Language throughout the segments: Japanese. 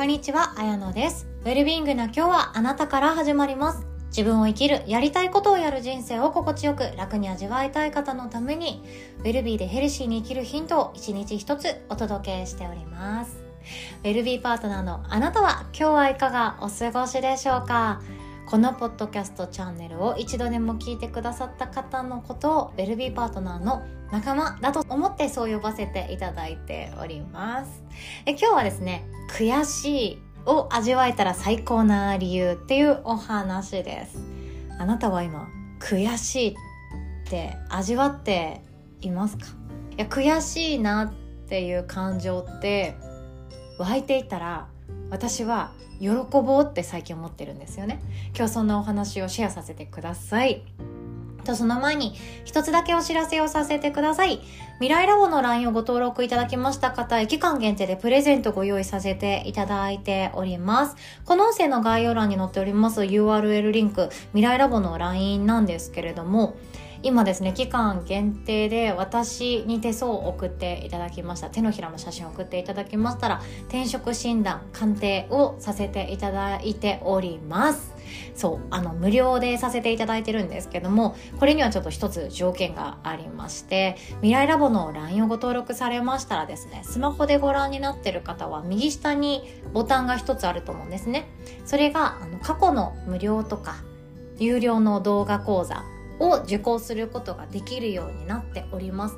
こんにちは、あやのです。ウェルビーイングな今日はあなたから始まります。自分を生きる、やりたいことをやる人生を心地よく楽に味わいたい方のために、ウェルビーでヘルシーに生きるヒントを一日一つお届けしております。ウェルビーパートナーのあなたは今日はいかがお過ごしでしょうか？このポッドキャストチャンネルを一度でも聞いてくださった方のことをウェルビーパートナーの仲間だと思ってそう呼ばせていただいております。え今日はですね、悔しいを味わえたら最高な理由っていうお話です。あなたは今、悔しいって味わっていますか？いや悔しいなっていう感情って湧いていたら私は喜ぼうって最近思ってるんですよね今日そんなお話をシェアさせてくださいとその前に一つだけお知らせをさせてください未来ラボの LINE をご登録いただきました方へ期間限定でプレゼントご用意させていただいておりますこの音声の概要欄に載っております URL リンク未来ラボの LINE なんですけれども今ですね期間限定で私に手相を送っていただきました。手のひらの写真を送っていただきましたら転職診断鑑定をさせていただいております。そうあの無料でさせていただいてるんですけどもこれにはちょっと一つ条件がありまして未来ラボの LINE をご登録されましたらですねスマホでご覧になってる方は右下にボタンが一つあると思うんですね。それがあの過去の無料とか有料の動画講座を受講することができるようになっております。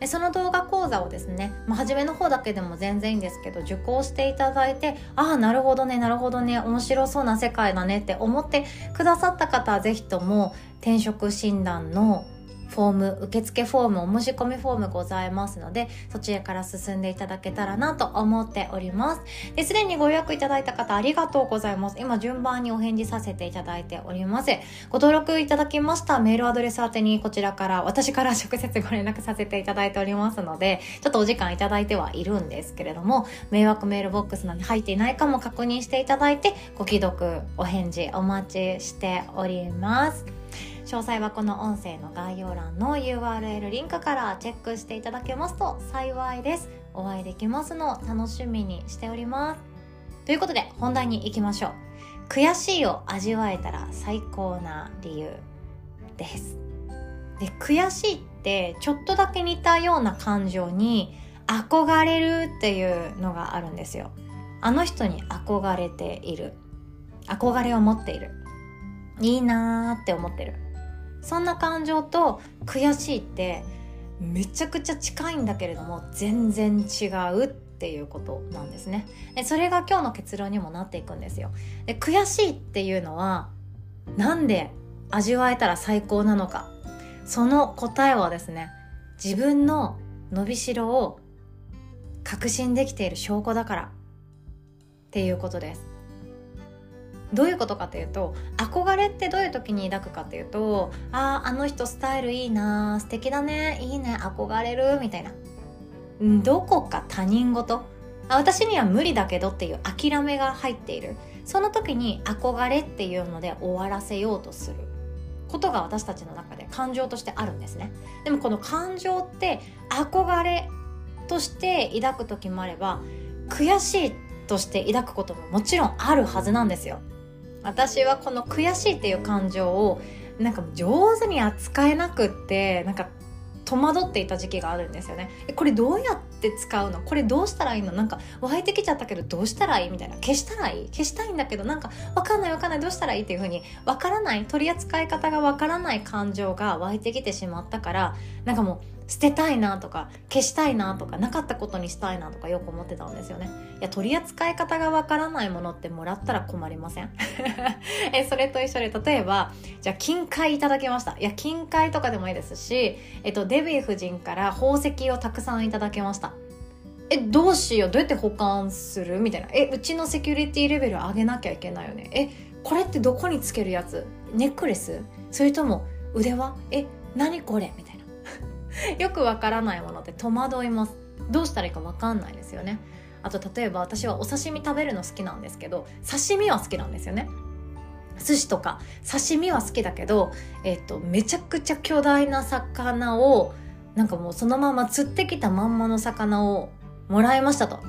でその動画講座をですね、まあ、初めの方だけでも全然いいんですけど受講していただいてああなるほどねなるほどね面白そうな世界だねって思ってくださった方は是非とも転職診断のフォーム受付フォームお申し込みフォームございますのでそちらから進んでいただけたらなと思っております。ですでにご予約いただいた方ありがとうございます。今順番にお返事させていただいております。ご登録いただきましたメールアドレス宛てにこちらから私から 直接ご連絡させていただいておりますのでちょっとお時間いただいてはいるんですけれども迷惑メールボックスなどに入っていないかも確認していただいてご既読お返事お待ちしております。詳細はこの音声の概要欄の URL リンクからチェックしていただけますと幸いです。お会いできますのを楽しみにしておりますということで本題に行きましょう悔しいを味わえたら最高な理由です。で悔しいってちょっとだけ似たような感情に憧れるっていうのがあるんですよ。あの人に憧れている。憧れを持っている。いいなーって思ってる。そんな感情と悔しいってめちゃくちゃ近いんだけれども全然違うっていうことなんですね。でそれが今日の結論にもなっていくんですよ。で悔しいっていうのはなんで味わえたら最高なのか。その答えはですね自分の伸びしろを確信できている証拠だからっていうことです。どういうことかというと憧れってどういう時に抱くかというとあああの人スタイルいいな素敵だねいいね憧れるみたいな。どこか他人事？あ私には無理だけどっていう諦めが入っている。その時に憧れっていうので終わらせようとする。ことが私たちの中で感情としてあるんですね。でもこの感情って憧れとして抱く時もあれば悔しいとして抱くことももちろんあるはずなんですよ。私はこの悔しいっていう感情をなんか上手に扱えなくってなんか戸惑っていた時期があるんですよね。えこれどうやって使うの？これどうしたらいいの？なんか湧いてきちゃったけどどうしたらいい？みたいな。消したらいい？消したいんだけどなんかわかんないわかんない。どうしたらいいっていう風にわからない。取り扱い方がわからない感情が湧いてきてしまったからなんかもう捨てたいなとか消したいなとかなかったことにしたいなとかよく思ってたんですよね。いや取り扱い方がわからないものってもらったら困りません？えそれと一緒で例えばじゃあ金塊いただきました。いや金塊とかでもいいですし、えっと、デヴィ夫人から宝石をたくさんいただきました。えどうしよう？どうやって保管する？みたいな。えうちのセキュリティレベル上げなきゃいけないよね。えこれってどこにつけるやつ？ネックレス？それとも腕輪？え何これ？みたいな。よくわからないものって戸惑います。どうしたらいいかわかんないですよね。あと例えば私はお刺身食べるの好きなんですけど刺身は好きなんですよね。寿司とか。刺身は好きだけど、えっとめちゃくちゃ巨大な魚をなんかもうそのまま釣ってきたまんまの魚をもらいましたと。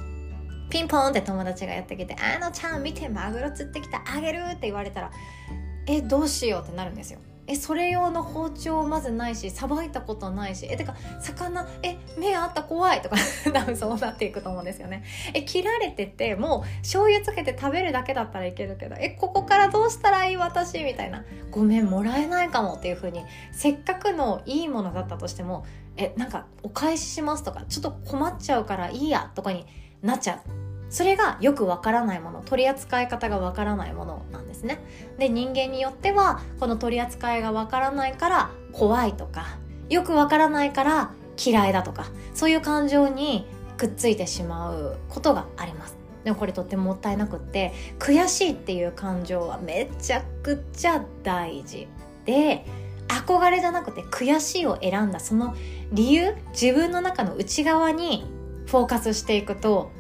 ピンポンって友達がやってきて「あのちゃん見てマグロ釣ってきたあげる」って言われたら「えどうしよう」ってなるんですよ。えそれ用の包丁まずないしさばいたことないしえてか魚え目あった怖いとか 多分そうなっていくと思うんですよね。え切られててもう醤油つけて食べるだけだったらいけるけどえここからどうしたらいい私みたいな。ごめんもらえないかもっていう風にせっかくのいいものだったとしてもえなんかお返ししますとかちょっと困っちゃうからいいやとかになっちゃう。それがよくわからないもの取り扱い方がわからないものなんですね。で人間によってはこの取り扱いがわからないから怖いとかよくわからないから嫌いだとかそういう感情にくっついてしまうことがあります。でもこれとってももったいなくって悔しいっていう感情はめちゃくちゃ大事で憧れじゃなくて悔しいを選んだその理由自分の中の内側にフォーカスしていくと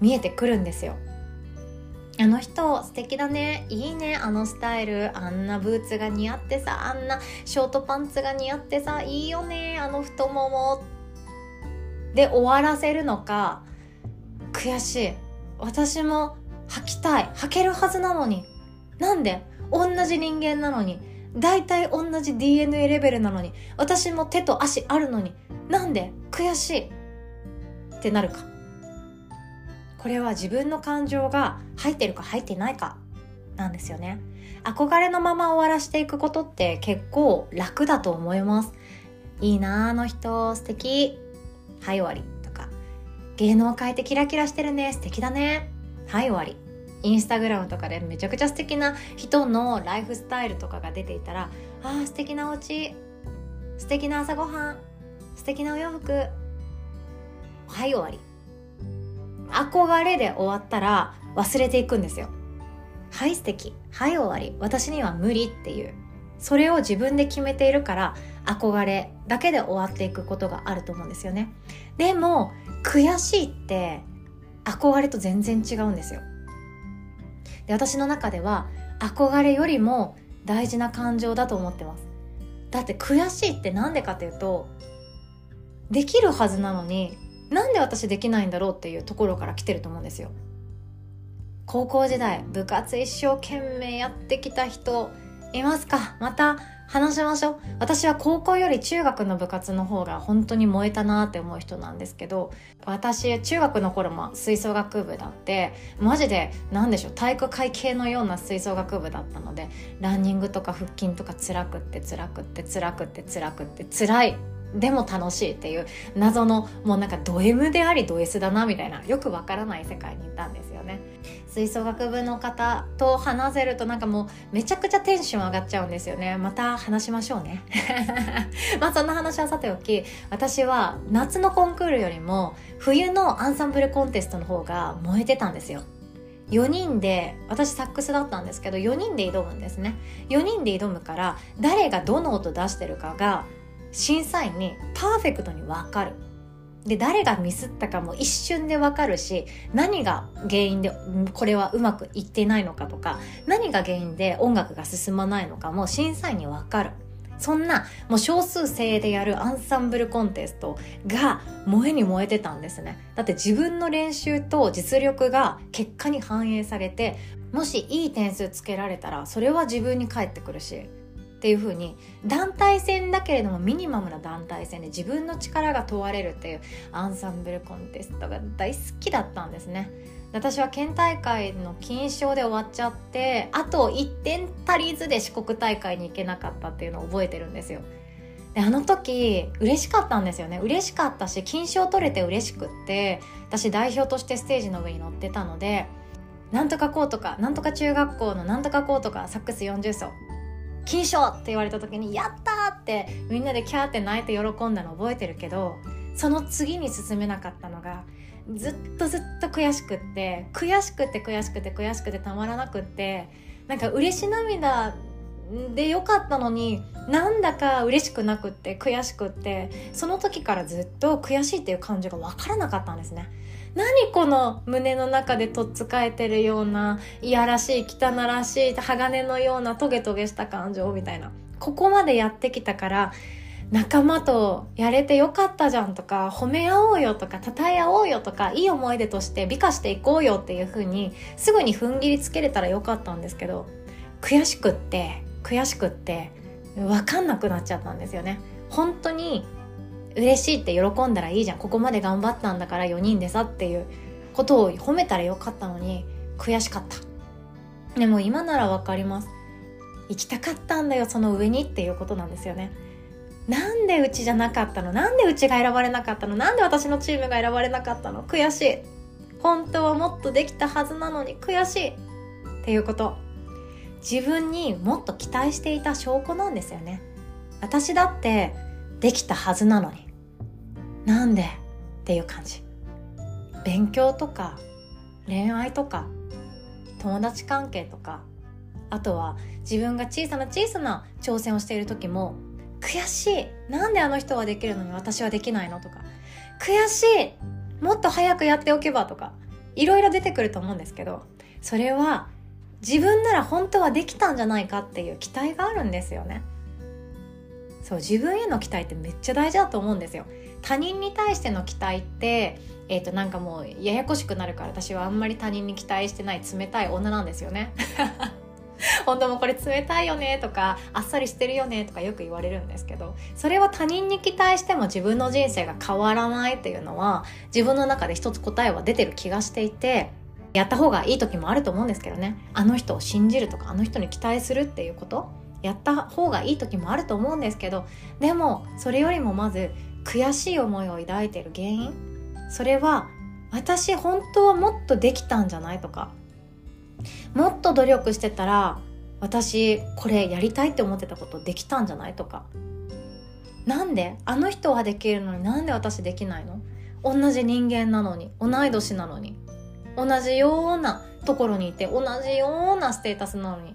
見えてくるんですよ。あの人素敵だね。いいね。あのスタイル。あんなブーツが似合ってさあんなショートパンツが似合ってさいいよね。あの太もも。で終わらせるのか悔しい。私も履きたい。履けるはずなのに。なんで？同じ人間なのに。大体同じ DNA レベルなのに。私も手と足あるのに。なんで？悔しい。ってなるか。これは自分の感情が入ってるか入ってないかなんですよね。憧れのまま終わらしていくことって結構楽だと思います。いいなあの人素敵。はい終わりとか。芸能界ってキラキラしてるね。素敵だね。はい終わり。インスタグラムとかでめちゃくちゃ素敵な人のライフスタイルとかが出ていたらあー素敵なお家。素敵な朝ごはん。素敵なお洋服。はい終わり。憧れで終わったら忘れていくんですよ。はい素敵。はい終わり。私には無理っていう。それを自分で決めているから憧れだけで終わっていくことがあると思うんですよね。でも悔しいって憧れと全然違うんですよ。で私の中では憧れよりも大事な感情だと思ってます。だって悔しいって何でかというとできるはずなのになんで私できないんだろうっていうところから来てると思うんですよ。高校時代部活一生懸命やってきた人いますか？また話しましょう。私は高校より中学の部活の方が本当に燃えたなって思う人なんですけど私中学の頃も吹奏楽部だってマジで何でしょう体育会系のような吹奏楽部だったのでランニングとか腹筋とか辛くって辛くって辛くって辛くって辛い。でも楽しいっていう謎のもうなんかド M でありド S だなみたいなよくわからない世界にいたんですよね。吹奏楽部の方と話せるとなんかもうめちゃくちゃテンション上がっちゃうんですよね。また話しましょうね。まあそんな話はさておき私は夏のコンクールよりも冬のアンサンブルコンテストの方が燃えてたんですよ。4人で私サックスだったんですけど4人で挑むんですね。4人で挑むから誰がどの音出してるかが審査員にパーフェクトに分かる。で誰がミスったかも一瞬で分かるし何が原因でこれはうまくいってないのかとか何が原因で音楽が進まないのかも審査員に分かる。そんなもう少数精鋭でやるアンサンブルコンテストが燃えに燃えてたんですね。だって自分の練習と実力が結果に反映されてもしいい点数つけられたらそれは自分に返ってくるしっていう風に団体戦だけれどもミニマムな団体戦で自分の力が問われるっていうアンサンブルコンテストが大好きだったんですね。私は県大会の金賞で終わっちゃってあと1点足りずで四国大会に行けなかったっていうのを覚えてるんですよ。であの時嬉しかったんですよね。嬉しかったし金賞取れて嬉しくって私代表としてステージの上に乗ってたのでなんとかこうとかなんとか中学校のなんとかこうとかサックス40奏金賞って言われた時に「やった!」ってみんなでキャーって泣いて喜んだの覚えてるけどその次に進めなかったのがずっとずっと悔しくって悔しくて悔しくて悔しくてたまらなくってなんか嬉し涙でよかったのになんだか嬉しくなくって悔しくってその時からずっと悔しいっていう感情が分からなかったんですね。何この胸の中でとっつかえてるようないやらしい汚らしい鋼のようなトゲトゲした感情みたいな。ここまでやってきたから仲間とやれてよかったじゃんとか褒め合おうよとか称え合おうよとかいい思い出として美化していこうよっていう風にすぐに踏ん切りつけれたらよかったんですけど悔しくって悔しくって分かんなくなっちゃったんですよね。本当に嬉しいって喜んだらいいじゃん。ここまで頑張ったんだから4人でさっていうことを褒めたらよかったのに悔しかった。でも今なら分かります。行きたかったんだよその上にっていうことなんですよね。なんでうちじゃなかったの？なんでうちが選ばれなかったの？なんで私のチームが選ばれなかったの？悔しい。本当はもっとできたはずなのに悔しい。っていうこと。自分にもっと期待していた証拠なんですよね。私だってできたはずなのに。なんで？っていう感じ。勉強とか恋愛とか友達関係とかあとは自分が小さな小さな挑戦をしている時も悔しいなんであの人はできるのに私はできないのとか悔しいもっと早くやっておけばとかいろいろ出てくると思うんですけどそれは自分なら本当はできたんじゃないかっていう期待があるんですよね。そう自分への期待ってめっちゃ大事だと思うんですよ。他人に対しての期待ってえ、ー、となんかもうややこしくなるから私はあんまり他人に期待してない冷たい女なんですよね。本当もこれ冷たいよねとかあっさりしてるよねとかよく言われるんですけどそれは他人に期待しても自分の人生が変わらないっていうのは自分の中で一つ答えは出てる気がしていてやった方がいい時もあると思うんですけどね。あの人を信じるとかあの人に期待するっていうことやった方がいい時もあると思うんですけどでもそれよりもまず悔しい思いを抱いている原因？それは私本当はもっとできたんじゃないとか。もっと努力してたら私これやりたいって思ってたことできたんじゃないとか。なんで？あの人はできるのになんで私できないの？同じ人間なのに同い年なのに同じようなところにいて同じようなステータスなのに。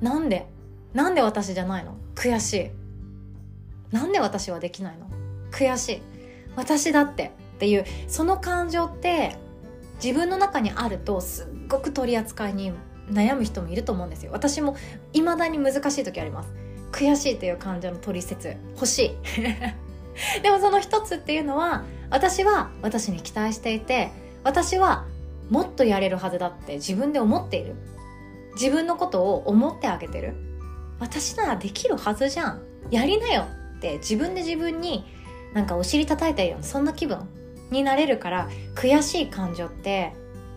なんで？なんで私じゃないの？悔しい。なんで私はできないの？悔しい。私だって。っていうその感情って自分の中にあるとすっごく取り扱いに悩む人もいると思うんですよ。私も未だに難しい時あります。悔しいという感情の取説。欲しい。でもその一つっていうのは私は私に期待していて私はもっとやれるはずだって自分で思っている。自分のことを思ってあげてる。私ならできるはずじゃん。やりなよって自分で自分になんかお尻叩いてるようなそんな気分になれるから悔しい感情って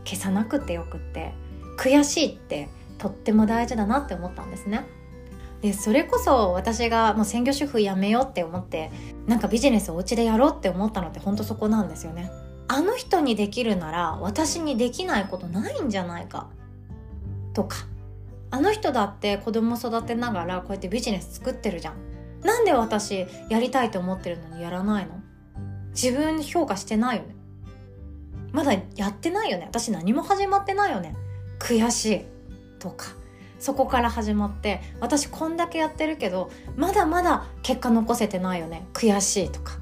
消さなくてよくって悔しいってとっても大事だなって思ったんですね。でそれこそ私がもう専業主婦やめようって思ってなんかビジネスをお家でやろうって思ったのってほんとそこなんですよね。あの人にできるなら私にできないことないんじゃないかとかあの人だって子供育てながらこうやってビジネス作ってるじゃんなんで私やりたいと思ってるのにやらないの？自分評価してないよね。まだやってないよね。私何も始まってないよね。悔しいとか。そこから始まって私こんだけやってるけどまだまだ結果残せてないよね。悔しいとか。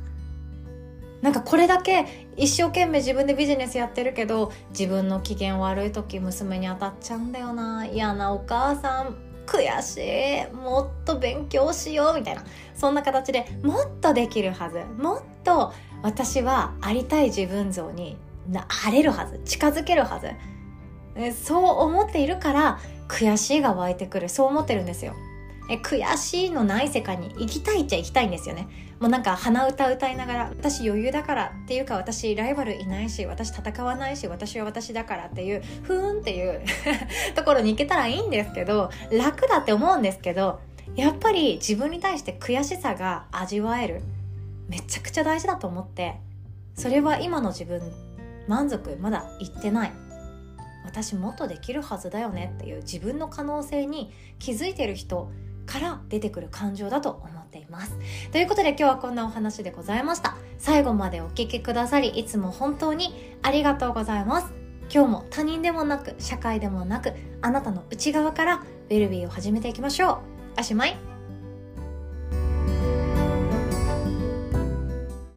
なんかこれだけ一生懸命自分でビジネスやってるけど自分の機嫌悪い時娘に当たっちゃうんだよな。嫌なお母さん。悔しい。もっと勉強しようみたいな。そんな形でもっとできるはず。もっと私はありたい自分像になれるはず。近づけるはず。そう思っているから悔しいが湧いてくる。そう思ってるんですよ。え悔しいのない世界に行きたいっちゃ行きたいんですよね。もうなんか鼻歌歌いながら私余裕だからっていうか私ライバルいないし私戦わないし私は私だからっていうふーんっていう ところに行けたらいいんですけど楽だって思うんですけどやっぱり自分に対して悔しさが味わえる。めちゃくちゃ大事だと思ってそれは今の自分満足まだいってない。私もっとできるはずだよねっていう自分の可能性に気づいてる人から出てくる感情だと思っています。ということで今日はこんなお話でございました。最後までお聴きくださりいつも本当にありがとうございます。今日も他人でもなく社会でもなくあなたの内側からウェルビーを始めていきましょう。おしまい。